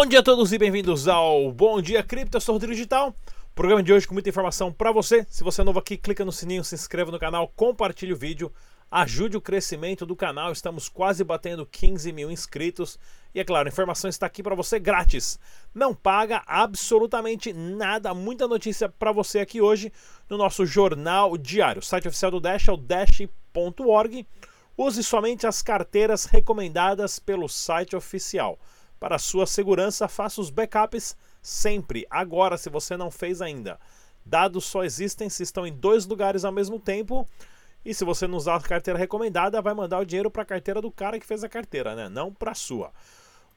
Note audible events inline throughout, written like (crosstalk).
Bom dia a todos e bem-vindos ao Bom Dia Cripto, eu sou o Rodrigo Digital. Programa de hoje com muita informação para você. Se você é novo aqui, clica no sininho, se inscreva no canal, compartilhe o vídeo, ajude o crescimento do canal. Estamos quase batendo 15 mil inscritos. E é claro, a informação está aqui para você grátis. Não paga absolutamente nada. Muita notícia para você aqui hoje no nosso jornal diário. O site oficial do Dash é o dash.org. Use somente as carteiras recomendadas pelo site oficial. Para sua segurança, faça os backups sempre, agora, se você não fez ainda. Dados só existem se estão em dois lugares ao mesmo tempo. E se você não usar a carteira recomendada, vai mandar o dinheiro para a carteira do cara que fez a carteira, né? Não para a sua.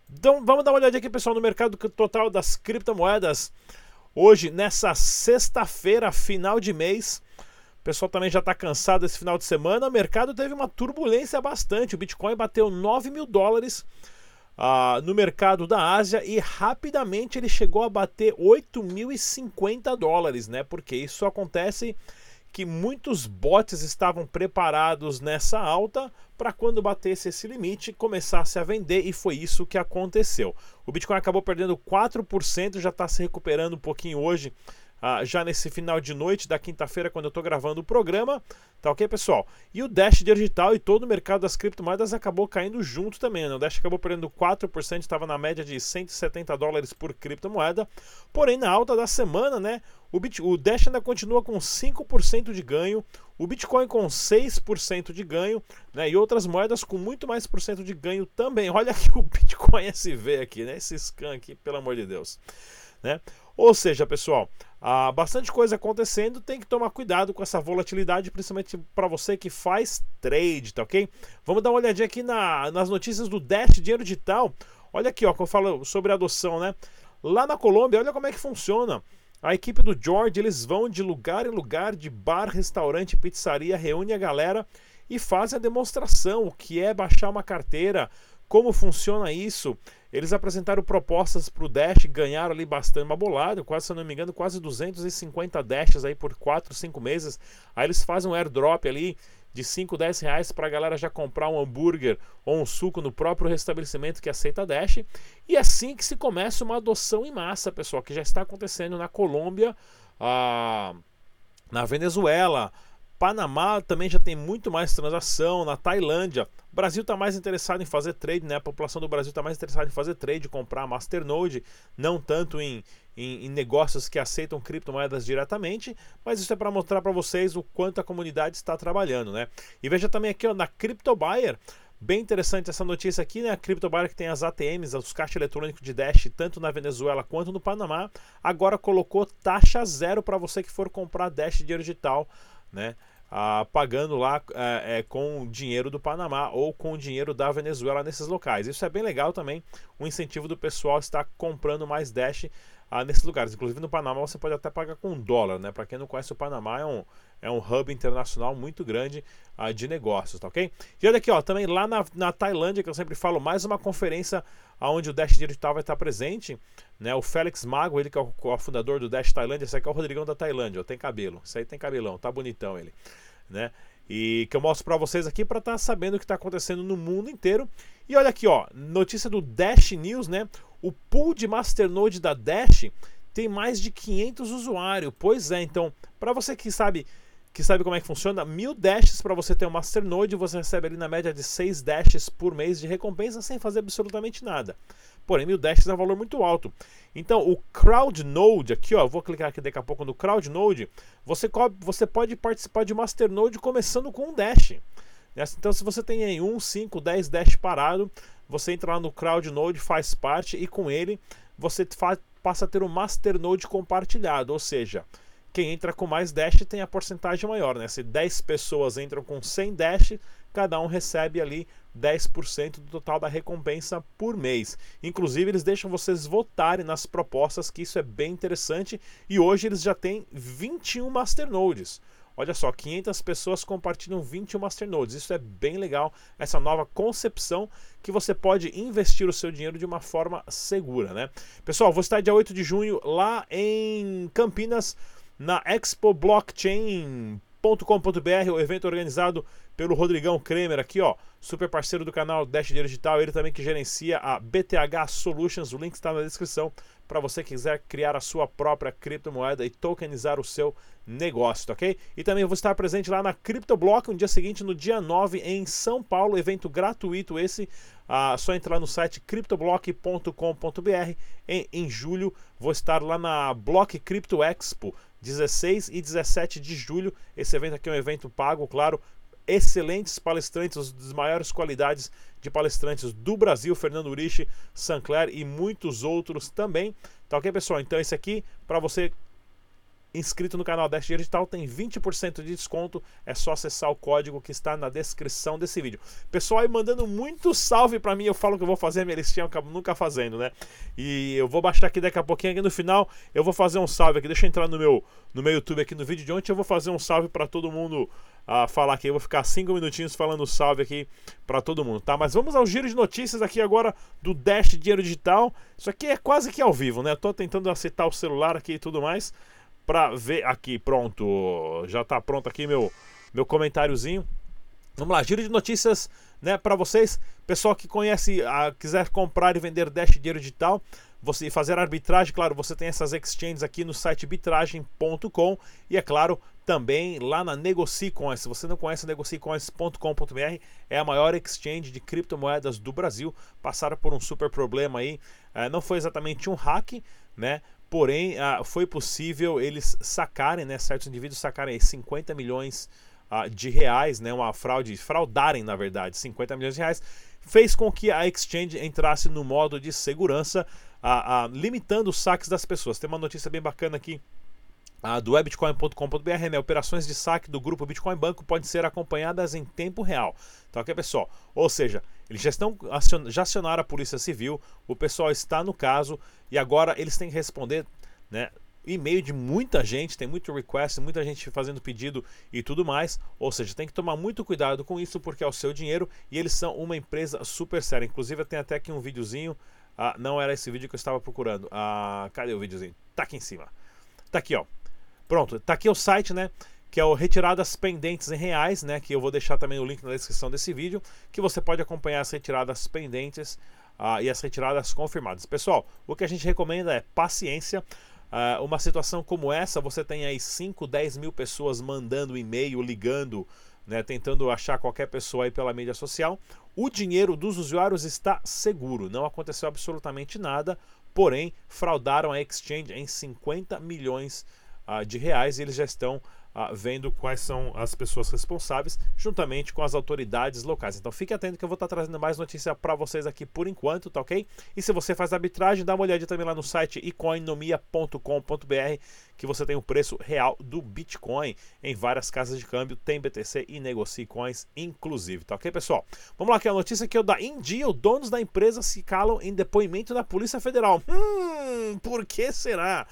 Então, vamos dar uma olhadinha aqui, pessoal, no mercado total das criptomoedas. Hoje, nessa sexta-feira, final de mês. O pessoal também já está cansado desse final de semana. O mercado teve uma turbulência bastante. O Bitcoin bateu 9 mil dólares uh, no mercado da Ásia e rapidamente ele chegou a bater 8.050 dólares, né? Porque isso acontece que muitos bots estavam preparados nessa alta para quando batesse esse limite começasse a vender e foi isso que aconteceu. O Bitcoin acabou perdendo 4%, já está se recuperando um pouquinho hoje ah, já nesse final de noite da quinta-feira, quando eu estou gravando o programa. Tá ok, pessoal? E o Dash digital e todo o mercado das criptomoedas acabou caindo junto também. Né? O Dash acabou perdendo 4%, estava na média de 170 dólares por criptomoeda. Porém, na alta da semana, né? O, Bit, o Dash ainda continua com 5% de ganho, o Bitcoin com 6% de ganho, né? E outras moedas com muito mais por cento de ganho também. Olha (laughs) aqui o Bitcoin SV aqui, né? Esse scan aqui, pelo amor de Deus. Né? Ou seja, pessoal, há bastante coisa acontecendo, tem que tomar cuidado com essa volatilidade, principalmente para você que faz trade, tá ok? Vamos dar uma olhadinha aqui na, nas notícias do Dash Dinheiro Digital. Olha aqui, ó, que eu falo sobre adoção, né? Lá na Colômbia, olha como é que funciona. A equipe do George, eles vão de lugar em lugar, de bar, restaurante, pizzaria, reúne a galera e fazem a demonstração, o que é baixar uma carteira, como funciona isso? Eles apresentaram propostas para o Dash, ganharam ali bastante uma bolada, quase, se eu não me engano, quase 250 Dashes aí por 4, 5 meses. Aí eles fazem um airdrop ali de 5, 10 reais para a galera já comprar um hambúrguer ou um suco no próprio restabelecimento que aceita Dash. E assim que se começa uma adoção em massa, pessoal, que já está acontecendo na Colômbia, ah, na Venezuela, Panamá também já tem muito mais transação. Na Tailândia, o Brasil está mais interessado em fazer trade, né? A população do Brasil está mais interessada em fazer trade, comprar Masternode, não tanto em, em, em negócios que aceitam criptomoedas diretamente. Mas isso é para mostrar para vocês o quanto a comunidade está trabalhando, né? E veja também aqui ó, na CryptoBuyer. Bem interessante essa notícia aqui, né? A CryptoBuyer que tem as ATMs, os caixas eletrônicos de Dash, tanto na Venezuela quanto no Panamá, agora colocou taxa zero para você que for comprar Dash digital, né? Ah, pagando lá é, é, com dinheiro do Panamá ou com dinheiro da Venezuela nesses locais. Isso é bem legal também, o incentivo do pessoal estar comprando mais Dash ah, nesses lugares. Inclusive no Panamá você pode até pagar com dólar, né? Para quem não conhece o Panamá é um, é um hub internacional muito grande ah, de negócios, tá ok? E olha aqui, ó, também lá na, na Tailândia, que eu sempre falo, mais uma conferência onde o Dash Digital vai estar presente, né? O Félix Mago, ele que é o, o fundador do Dash Tailândia, esse aqui é o Rodrigão da Tailândia, ó, tem cabelo, isso aí tem cabelão, tá bonitão ele, né? E que eu mostro para vocês aqui para estar tá sabendo o que está acontecendo no mundo inteiro. E olha aqui, ó, notícia do Dash News, né? O pool de Masternode da Dash tem mais de 500 usuários. Pois é, então, para você que sabe que sabe como é que funciona, mil dashes para você ter um Masternode, você recebe ali na média de 6 dashes por mês de recompensa sem fazer absolutamente nada. Porém, mil dashes é um valor muito alto. Então, o CrowdNode, aqui ó, vou clicar aqui daqui a pouco no CrowdNode, você, você pode participar de Masternode começando com um dash. Então, se você tem aí 1, 5, 10 dash parado, você entra lá no CrowdNode, faz parte e com ele você passa a ter um Masternode compartilhado, ou seja, quem entra com mais dash tem a porcentagem maior, né? Se 10 pessoas entram com 100 dash, cada um recebe ali 10% do total da recompensa por mês. Inclusive, eles deixam vocês votarem nas propostas, que isso é bem interessante. E hoje eles já têm 21 masternodes. Olha só, 500 pessoas compartilham 21 masternodes. Isso é bem legal, essa nova concepção que você pode investir o seu dinheiro de uma forma segura, né? Pessoal, vou estar dia 8 de junho lá em Campinas na Expo o evento organizado pelo Rodrigão Kremer aqui, ó, super parceiro do canal Dash Digital, ele também que gerencia a BTH Solutions, o link está na descrição para você quiser criar a sua própria criptomoeda e tokenizar o seu negócio, ok? E também vou estar presente lá na CryptoBlock no dia seguinte, no dia 9, em São Paulo, evento gratuito esse, ah, só entrar no site cryptoblock.com.br em, em julho, vou estar lá na Block Crypto Expo, 16 e 17 de julho, esse evento aqui é um evento pago, claro, excelentes palestrantes, das maiores qualidades de palestrantes do Brasil, Fernando Urich, Sancler e muitos outros também. Tá ok, pessoal? Então esse aqui, para você inscrito no canal Dash Digital tem 20% de desconto. É só acessar o código que está na descrição desse vídeo. Pessoal aí mandando muito salve para mim. Eu falo que eu vou fazer a minha listinha, eu acabo nunca fazendo, né? E eu vou baixar aqui daqui a pouquinho. Aqui no final eu vou fazer um salve aqui. Deixa eu entrar no meu, no meu YouTube aqui no vídeo de ontem. Eu vou fazer um salve para todo mundo uh, falar aqui. Eu vou ficar cinco minutinhos falando salve aqui para todo mundo, tá? Mas vamos ao giro de notícias aqui agora do Dash Dinheiro Digital. Isso aqui é quase que ao vivo, né? Eu tô tentando aceitar o celular aqui e tudo mais para ver aqui, pronto, já está pronto aqui meu meu comentáriozinho. Vamos lá, giro de notícias, né, para vocês, pessoal que conhece, a, quiser comprar e vender Dash dinheiro digital, você fazer arbitragem, claro, você tem essas exchanges aqui no site bitragem.com e é claro, também lá na NegociCoins. Se você não conhece negocicoins.com.br, é a maior exchange de criptomoedas do Brasil. Passaram por um super problema aí. É, não foi exatamente um hack, né? Porém, ah, foi possível eles sacarem, né, certos indivíduos sacarem 50 milhões ah, de reais, né, uma fraude, fraudarem na verdade 50 milhões de reais, fez com que a exchange entrasse no modo de segurança, ah, limitando os saques das pessoas. Tem uma notícia bem bacana aqui a do webitcoin.com.br, né? Operações de saque do grupo Bitcoin Banco podem ser acompanhadas em tempo real. Tá ok, pessoal? Ou seja, eles já estão já acionaram a Polícia Civil, o pessoal está no caso e agora eles têm que responder, né? E-mail de muita gente, tem muito request, muita gente fazendo pedido e tudo mais. Ou seja, tem que tomar muito cuidado com isso porque é o seu dinheiro e eles são uma empresa super séria. Inclusive, tem até aqui um videozinho. Ah, não era esse vídeo que eu estava procurando. Ah, cadê o videozinho? Tá aqui em cima. Tá aqui, ó. Pronto, tá aqui o site, né? Que é o Retiradas Pendentes em Reais, né? Que eu vou deixar também o link na descrição desse vídeo, que você pode acompanhar as retiradas pendentes uh, e as retiradas confirmadas. Pessoal, o que a gente recomenda é paciência. Uh, uma situação como essa, você tem aí 5, 10 mil pessoas mandando e-mail, ligando, né, tentando achar qualquer pessoa aí pela mídia social. O dinheiro dos usuários está seguro, não aconteceu absolutamente nada, porém fraudaram a exchange em 50 milhões uh, de reais e eles já estão uh, vendo quais são as pessoas responsáveis, juntamente com as autoridades locais. Então fique atento que eu vou estar trazendo mais notícia para vocês aqui por enquanto, tá ok? E se você faz arbitragem, dá uma olhadinha também lá no site ecoinomia.com.br que você tem o preço real do Bitcoin em várias casas de câmbio, tem BTC e negocie coins inclusive, tá ok, pessoal? Vamos lá, que a notícia aqui é da India, os donos da empresa se calam em depoimento da Polícia Federal. Hum, por que será?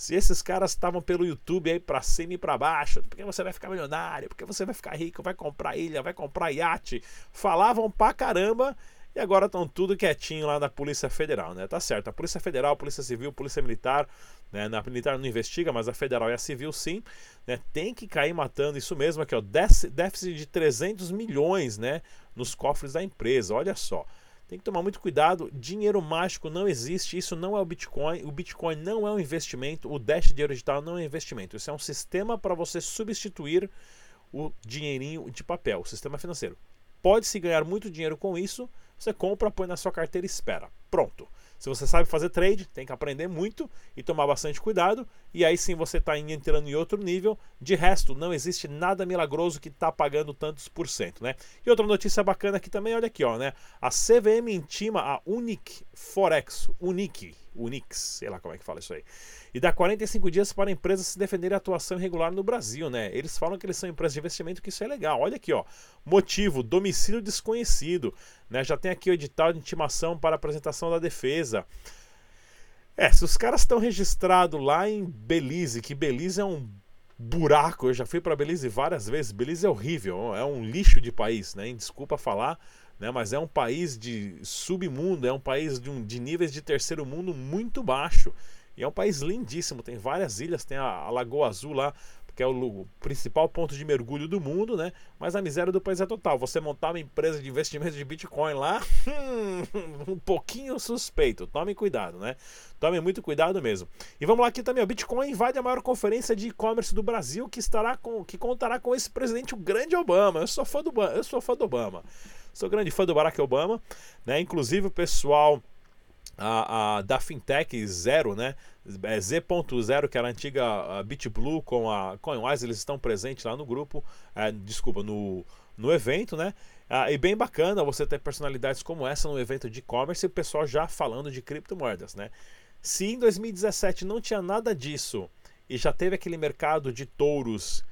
Se esses caras estavam pelo YouTube aí pra cima e pra baixo, porque você vai ficar milionário, porque você vai ficar rico, vai comprar ilha, vai comprar iate, falavam pra caramba e agora estão tudo quietinho lá na Polícia Federal, né? Tá certo, a Polícia Federal, Polícia Civil, Polícia Militar, né? Na militar não investiga, mas a Federal e a Civil sim, né? Tem que cair matando isso mesmo aqui, ó, déficit de 300 milhões, né? Nos cofres da empresa, olha só. Tem que tomar muito cuidado. Dinheiro mágico não existe. Isso não é o Bitcoin. O Bitcoin não é um investimento. O Dash dinheiro digital não é um investimento. Isso é um sistema para você substituir o dinheirinho de papel, o sistema financeiro. Pode-se ganhar muito dinheiro com isso. Você compra, põe na sua carteira e espera. Pronto. Se você sabe fazer trade, tem que aprender muito e tomar bastante cuidado. E aí sim você está entrando em outro nível. De resto, não existe nada milagroso que está pagando tantos por cento, né? E outra notícia bacana aqui também, olha aqui, ó, né? A CVM intima a Unic Forex, Unic, Unix, sei lá como é que fala isso aí. E dá 45 dias para a empresa se defender a atuação irregular no Brasil, né? Eles falam que eles são empresas de investimento, que isso é legal. Olha aqui, ó. Motivo: domicílio desconhecido. Né? Já tem aqui o edital de intimação para apresentação da defesa. É, se os caras estão registrados lá em Belize, que Belize é um buraco, eu já fui para Belize várias vezes. Belize é horrível, é um lixo de país, né? Desculpa falar, né? Mas é um país de submundo, é um país de, um, de níveis de terceiro mundo muito baixo. E é um país lindíssimo, tem várias ilhas, tem a, a Lagoa Azul lá porque é o principal ponto de mergulho do mundo, né? Mas a miséria do país é total. Você montar uma empresa de investimento de Bitcoin lá, (laughs) um pouquinho suspeito. Tome cuidado, né? Tome muito cuidado mesmo. E vamos lá aqui também, o Bitcoin invade a maior conferência de e-commerce do Brasil que estará com que contará com esse presidente, o grande Obama. Eu sou fã do eu sou fã do Obama. Sou grande fã do Barack Obama, né? Inclusive o pessoal a, a, da fintech Zero, né? É Z.0, que era a antiga BitBlue com a CoinWise, eles estão presentes lá no grupo, é, desculpa, no, no evento, né? Ah, e bem bacana você ter personalidades como essa no evento de e-commerce e o pessoal já falando de criptomoedas, né? Se em 2017 não tinha nada disso e já teve aquele mercado de touros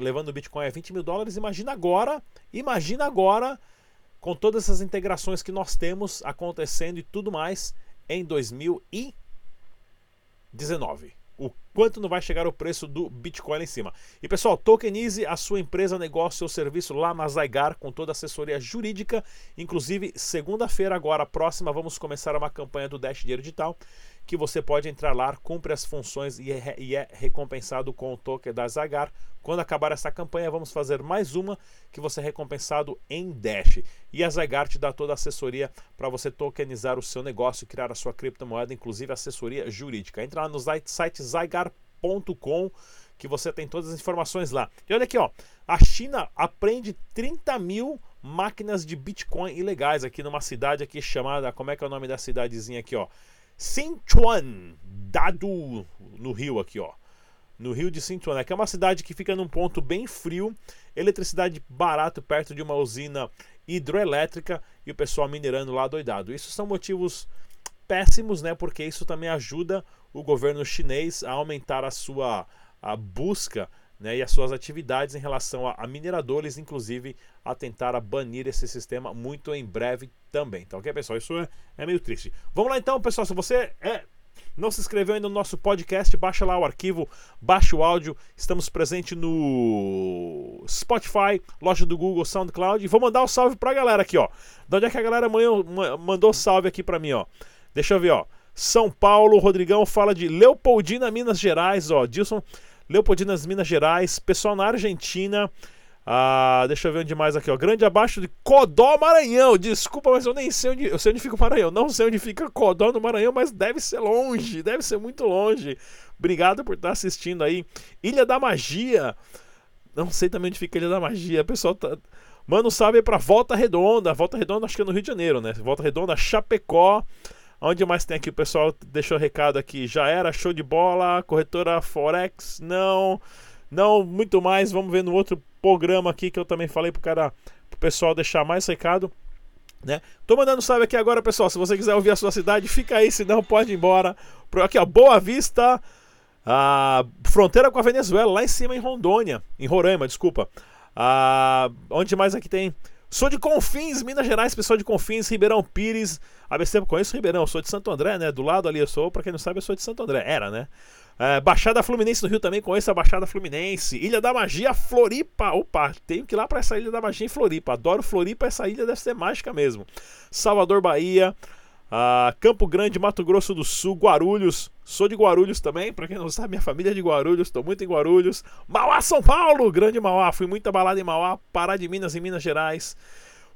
levando o Bitcoin a 20 mil dólares, imagina agora, imagina agora com todas essas integrações que nós temos acontecendo e tudo mais em 2019. O quanto não vai chegar o preço do Bitcoin em cima. E pessoal, tokenize a sua empresa, negócio ou serviço lá na Zygar com toda a assessoria jurídica. Inclusive, segunda-feira, agora próxima, vamos começar uma campanha do Dash Dinheiro Digital que você pode entrar lá, cumpre as funções e é, e é recompensado com o token da Zagar. Quando acabar essa campanha, vamos fazer mais uma que você é recompensado em Dash. E a Zygar te dá toda a assessoria para você tokenizar o seu negócio, criar a sua criptomoeda, inclusive assessoria jurídica. Entra lá no site zygar.com que você tem todas as informações lá. E olha aqui, ó, a China aprende 30 mil máquinas de Bitcoin ilegais aqui numa cidade aqui chamada, como é que é o nome da cidadezinha aqui, ó? Sichuan, dado no Rio aqui, ó. No Rio de Sichuan, né? que é uma cidade que fica num ponto bem frio, eletricidade barato perto de uma usina hidroelétrica e o pessoal minerando lá doidado. Isso são motivos péssimos, né? Porque isso também ajuda o governo chinês a aumentar a sua a busca né, e as suas atividades em relação a, a, mineradores, inclusive a tentar banir esse sistema muito em breve também. Então, ok, pessoal? Isso é, é meio triste. Vamos lá então, pessoal. Se você é não se inscreveu ainda no nosso podcast, baixa lá o arquivo, baixa o áudio. Estamos presentes no Spotify, loja do Google, SoundCloud. E vou mandar o um salve pra galera aqui, ó. De onde é que a galera mandou salve aqui pra mim, ó? Deixa eu ver, ó. São Paulo, Rodrigão fala de Leopoldina, Minas Gerais, ó. Dilson Leopoldinas, Minas Gerais, pessoal na Argentina. Ah, deixa eu ver onde mais aqui, ó. Grande abaixo de Codó, Maranhão. Desculpa, mas eu nem sei onde. Eu sei onde fica o Maranhão. Não sei onde fica Codó no Maranhão, mas deve ser longe. Deve ser muito longe. Obrigado por estar assistindo aí. Ilha da Magia. Não sei também onde fica a Ilha da Magia. O pessoal tá. Mano, sabe pra Volta Redonda. Volta Redonda, acho que é no Rio de Janeiro, né? Volta Redonda, Chapecó. Onde mais tem aqui? O pessoal deixou recado aqui. Já era, show de bola. Corretora Forex, não. Não, muito mais. Vamos ver no outro programa aqui que eu também falei pro cara, pro pessoal deixar mais recado. Né? Tô mandando salve aqui agora, pessoal. Se você quiser ouvir a sua cidade, fica aí, senão pode ir embora. Aqui, ó, Boa Vista, a fronteira com a Venezuela, lá em cima em Rondônia, em Roraima, desculpa. Ah, onde mais aqui tem? Sou de Confins, Minas Gerais, pessoal de Confins, Ribeirão Pires. ABC, conheço Ribeirão, sou de Santo André, né? Do lado ali eu sou, pra quem não sabe, eu sou de Santo André. Era, né? É, Baixada Fluminense no Rio também, conheço a Baixada Fluminense. Ilha da Magia, Floripa. Opa, tenho que ir lá pra essa Ilha da Magia em Floripa. Adoro Floripa, essa ilha deve ser mágica mesmo. Salvador, Bahia. Ah, Campo Grande, Mato Grosso do Sul, Guarulhos. Sou de Guarulhos também, pra quem não sabe, minha família é de Guarulhos, tô muito em Guarulhos. Mauá, São Paulo, grande Mauá. Fui muito abalado em Mauá, Pará de Minas, em Minas Gerais.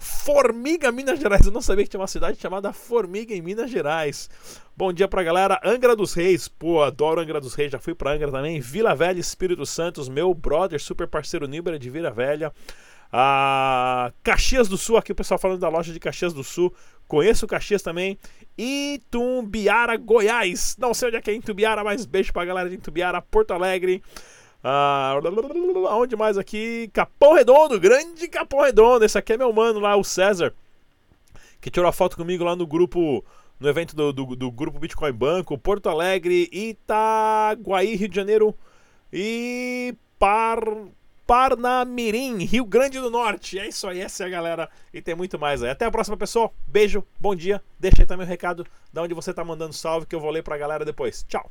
Formiga, Minas Gerais. Eu não sabia que tinha uma cidade chamada Formiga em Minas Gerais. Bom dia pra galera. Angra dos Reis. Pô, adoro Angra dos Reis. Já fui pra Angra também. Vila Velha, Espírito Santo. Meu brother, super parceiro Nibra de Vila Velha. Ah, Caxias do Sul, aqui o pessoal falando da loja de Caxias do Sul. Conheço Caxias também. Itumbiara, Goiás. Não sei onde é que é Itumbiara, mas beijo pra galera de Itumbiara, Porto Alegre. Ah, onde mais aqui? Capão Redondo, grande Capão Redondo. Esse aqui é meu mano lá, o César, que tirou a foto comigo lá no grupo, no evento do, do, do grupo Bitcoin Banco, Porto Alegre, Itaguaí, Rio de Janeiro e Par Parnamirim, Rio Grande do Norte. É isso aí, essa é a galera. E tem muito mais aí. Até a próxima, pessoal. Beijo, bom dia. Deixa aí também o recado de onde você tá mandando salve que eu vou ler pra galera depois. Tchau.